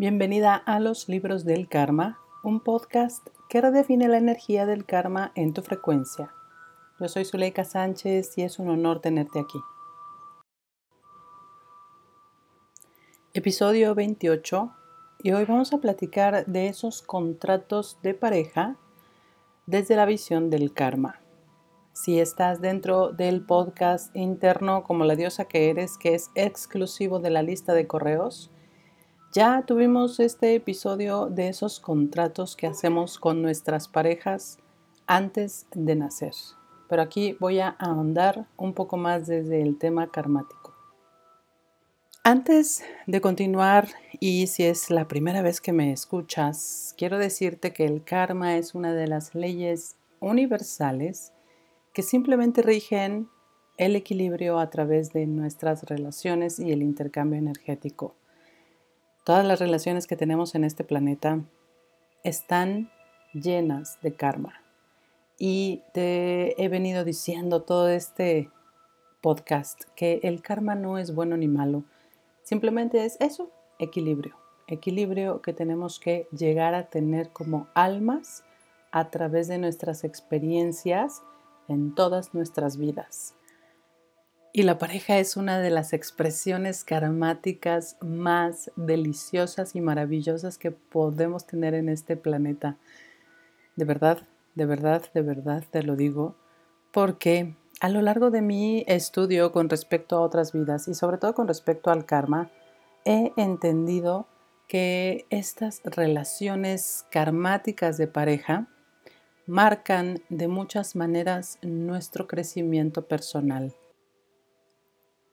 Bienvenida a los libros del karma, un podcast que redefine la energía del karma en tu frecuencia. Yo soy Zuleika Sánchez y es un honor tenerte aquí. Episodio 28 y hoy vamos a platicar de esos contratos de pareja desde la visión del karma. Si estás dentro del podcast interno como la diosa que eres, que es exclusivo de la lista de correos, ya tuvimos este episodio de esos contratos que hacemos con nuestras parejas antes de nacer. Pero aquí voy a ahondar un poco más desde el tema karmático. Antes de continuar, y si es la primera vez que me escuchas, quiero decirte que el karma es una de las leyes universales que simplemente rigen el equilibrio a través de nuestras relaciones y el intercambio energético. Todas las relaciones que tenemos en este planeta están llenas de karma. Y te he venido diciendo todo este podcast que el karma no es bueno ni malo, simplemente es eso, equilibrio. Equilibrio que tenemos que llegar a tener como almas a través de nuestras experiencias en todas nuestras vidas. Y la pareja es una de las expresiones karmáticas más deliciosas y maravillosas que podemos tener en este planeta. De verdad, de verdad, de verdad te lo digo, porque a lo largo de mi estudio con respecto a otras vidas y sobre todo con respecto al karma, he entendido que estas relaciones karmáticas de pareja marcan de muchas maneras nuestro crecimiento personal.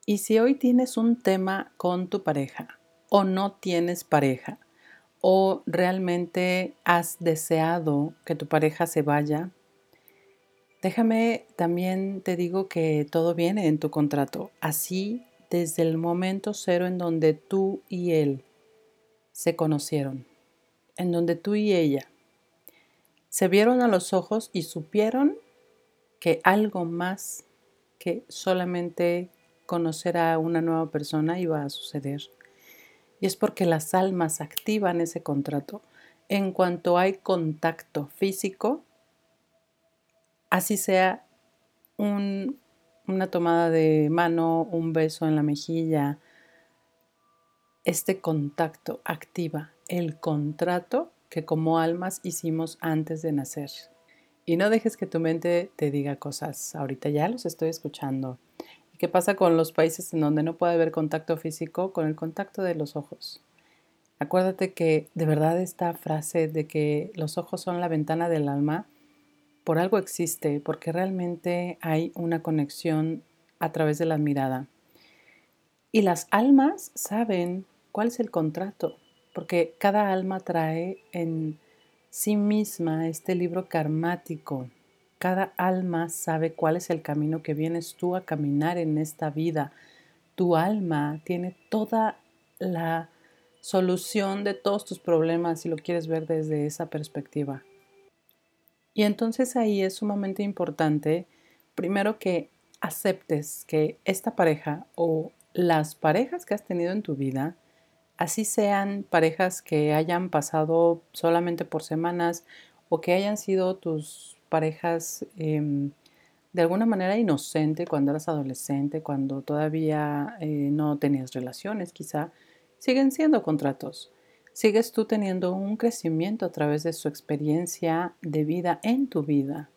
Y si hoy tienes un tema con tu pareja o no tienes pareja o realmente has deseado que tu pareja se vaya, déjame también te digo que todo viene en tu contrato. Así desde el momento cero en donde tú y él se conocieron, en donde tú y ella se vieron a los ojos y supieron que algo más que solamente conocer a una nueva persona iba a suceder. Y es porque las almas activan ese contrato. En cuanto hay contacto físico, así sea una tomada de mano, un beso en la mejilla, este contacto activa el contrato que como almas hicimos antes de nacer. Y no dejes que tu mente te diga cosas. Ahorita ya los estoy escuchando. ¿Qué pasa con los países en donde no puede haber contacto físico? Con el contacto de los ojos. Acuérdate que de verdad esta frase de que los ojos son la ventana del alma, por algo existe, porque realmente hay una conexión a través de la mirada. Y las almas saben cuál es el contrato, porque cada alma trae en sí misma este libro karmático cada alma sabe cuál es el camino que vienes tú a caminar en esta vida. Tu alma tiene toda la solución de todos tus problemas si lo quieres ver desde esa perspectiva. Y entonces ahí es sumamente importante, primero que aceptes que esta pareja o las parejas que has tenido en tu vida, así sean parejas que hayan pasado solamente por semanas o que hayan sido tus parejas em, de alguna manera inocente cuando eras adolescente, cuando todavía eh, no tenías relaciones quizá, siguen siendo contratos. Sigues tú teniendo un crecimiento a través de su experiencia de vida en tu vida.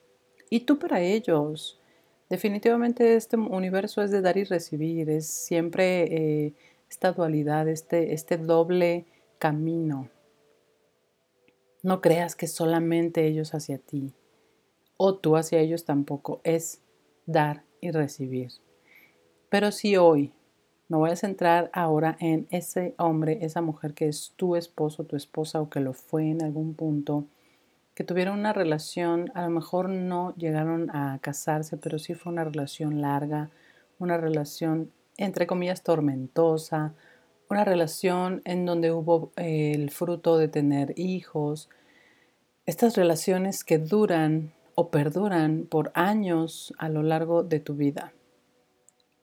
Y tú para ellos. Definitivamente este universo es de dar y recibir, es siempre eh, esta dualidad, este, este doble camino. No creas que solamente ellos hacia ti o tú hacia ellos tampoco, es dar y recibir. Pero si hoy me voy a centrar ahora en ese hombre, esa mujer que es tu esposo, tu esposa o que lo fue en algún punto, que tuvieron una relación, a lo mejor no llegaron a casarse, pero sí fue una relación larga, una relación entre comillas tormentosa, una relación en donde hubo eh, el fruto de tener hijos, estas relaciones que duran o perduran por años a lo largo de tu vida.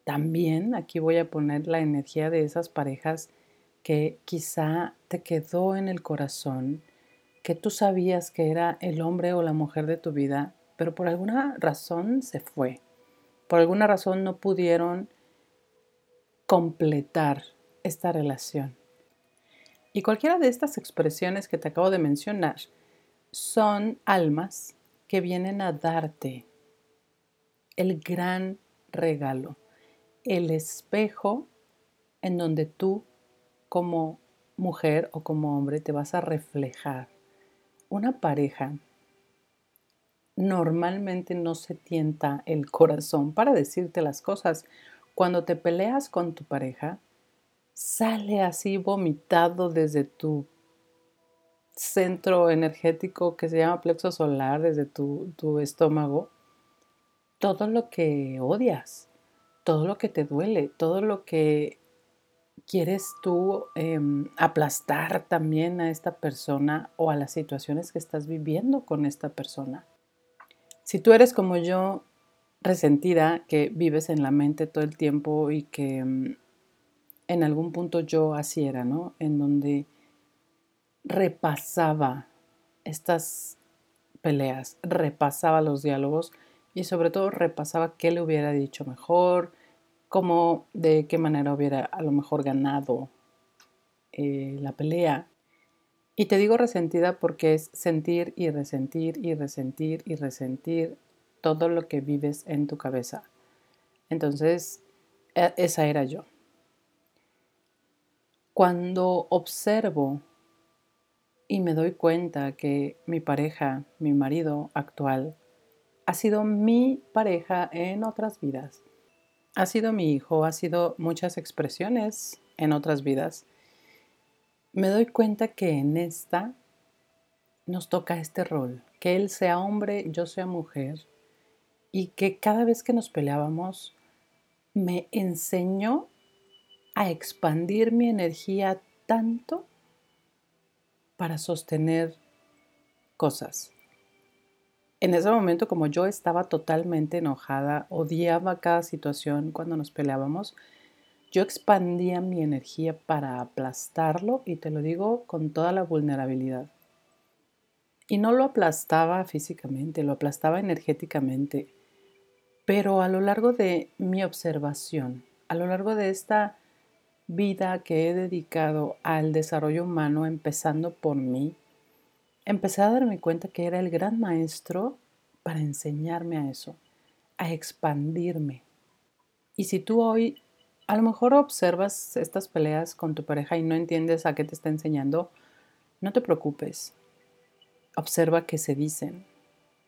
También aquí voy a poner la energía de esas parejas que quizá te quedó en el corazón, que tú sabías que era el hombre o la mujer de tu vida, pero por alguna razón se fue. Por alguna razón no pudieron completar esta relación. Y cualquiera de estas expresiones que te acabo de mencionar son almas que vienen a darte el gran regalo, el espejo en donde tú como mujer o como hombre te vas a reflejar. Una pareja normalmente no se tienta el corazón para decirte las cosas. Cuando te peleas con tu pareja, sale así vomitado desde tu centro energético que se llama plexo solar, desde tu, tu estómago, todo lo que odias, todo lo que te duele, todo lo que quieres tú em, aplastar también a esta persona o a las situaciones que estás viviendo con esta persona. Si tú eres como yo, resentida, que vives en la mente todo el tiempo y que em, en algún punto yo así era, ¿no? En donde repasaba estas peleas, repasaba los diálogos y sobre todo repasaba qué le hubiera dicho mejor, cómo, de qué manera hubiera a lo mejor ganado eh, la pelea. Y te digo resentida porque es sentir y resentir y resentir y resentir todo lo que vives en tu cabeza. Entonces, e, esa era yo. Cuando observo y me doy cuenta que mi pareja, mi marido actual, ha sido mi pareja en otras vidas, ha sido mi hijo, ha sido muchas expresiones en otras vidas, me doy cuenta que en esta nos toca este rol, que él sea hombre, yo sea mujer, y que cada vez que nos peleábamos me enseñó a expandir mi energía tanto para sostener cosas. En ese momento, como yo estaba totalmente enojada, odiaba cada situación cuando nos peleábamos, yo expandía mi energía para aplastarlo y te lo digo con toda la vulnerabilidad. Y no lo aplastaba físicamente, lo aplastaba energéticamente. Pero a lo largo de mi observación, a lo largo de esta vida que he dedicado al desarrollo humano, empezando por mí, empecé a darme cuenta que era el gran maestro para enseñarme a eso, a expandirme. Y si tú hoy a lo mejor observas estas peleas con tu pareja y no entiendes a qué te está enseñando, no te preocupes. Observa qué se dicen,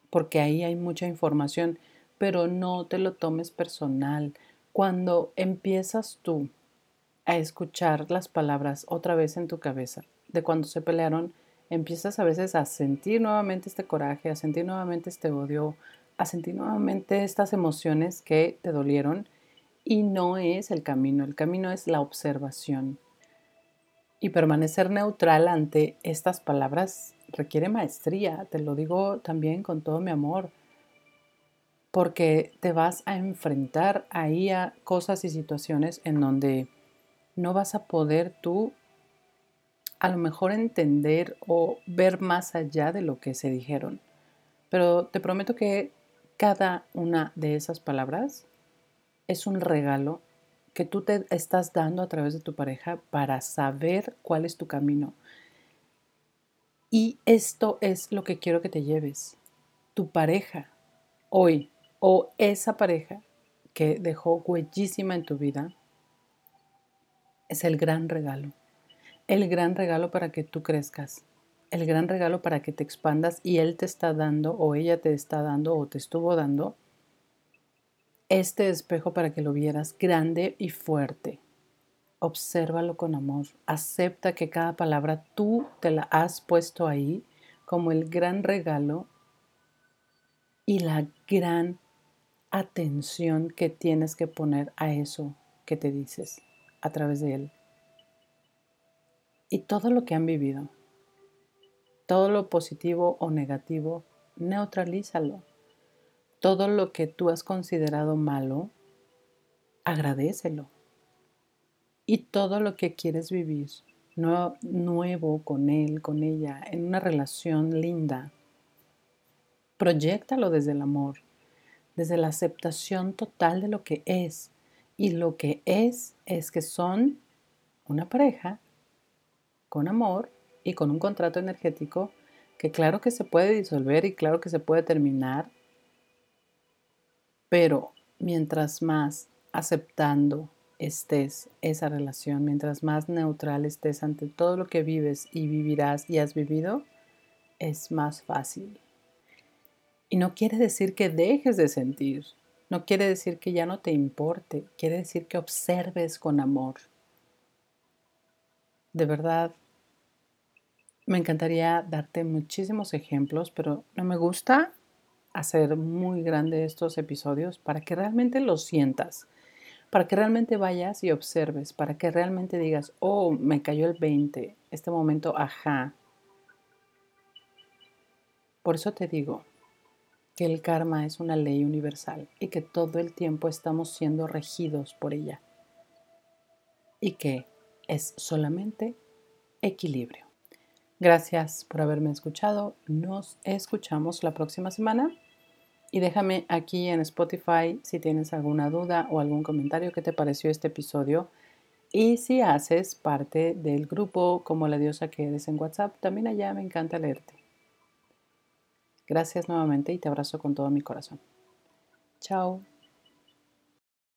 porque ahí hay mucha información, pero no te lo tomes personal. Cuando empiezas tú a escuchar las palabras otra vez en tu cabeza de cuando se pelearon, empiezas a veces a sentir nuevamente este coraje, a sentir nuevamente este odio, a sentir nuevamente estas emociones que te dolieron y no es el camino, el camino es la observación. Y permanecer neutral ante estas palabras requiere maestría, te lo digo también con todo mi amor, porque te vas a enfrentar ahí a cosas y situaciones en donde no vas a poder tú a lo mejor entender o ver más allá de lo que se dijeron. Pero te prometo que cada una de esas palabras es un regalo que tú te estás dando a través de tu pareja para saber cuál es tu camino. Y esto es lo que quiero que te lleves. Tu pareja hoy o esa pareja que dejó huellísima en tu vida es el gran regalo. El gran regalo para que tú crezcas. El gran regalo para que te expandas y Él te está dando o ella te está dando o te estuvo dando este espejo para que lo vieras grande y fuerte. Obsérvalo con amor. Acepta que cada palabra tú te la has puesto ahí como el gran regalo y la gran atención que tienes que poner a eso que te dices a través de Él. Y todo lo que han vivido, todo lo positivo o negativo, neutralízalo. Todo lo que tú has considerado malo, agradecelo. y todo lo que quieres vivir nuevo con él, con ella, en una relación linda. Proyectalo desde el amor, desde la aceptación total de lo que es. Y lo que es es que son una pareja con amor y con un contrato energético que claro que se puede disolver y claro que se puede terminar, pero mientras más aceptando estés esa relación, mientras más neutral estés ante todo lo que vives y vivirás y has vivido, es más fácil. Y no quiere decir que dejes de sentir, no quiere decir que ya no te importe, quiere decir que observes con amor. De verdad, me encantaría darte muchísimos ejemplos, pero no me gusta hacer muy grande estos episodios para que realmente lo sientas para que realmente vayas y observes, para que realmente digas, oh, me cayó el 20, este momento, ajá. Por eso te digo que el karma es una ley universal y que todo el tiempo estamos siendo regidos por ella y que es solamente equilibrio. Gracias por haberme escuchado. Nos escuchamos la próxima semana. Y déjame aquí en Spotify si tienes alguna duda o algún comentario que te pareció este episodio. Y si haces parte del grupo como la diosa que eres en WhatsApp, también allá me encanta leerte. Gracias nuevamente y te abrazo con todo mi corazón. Chao.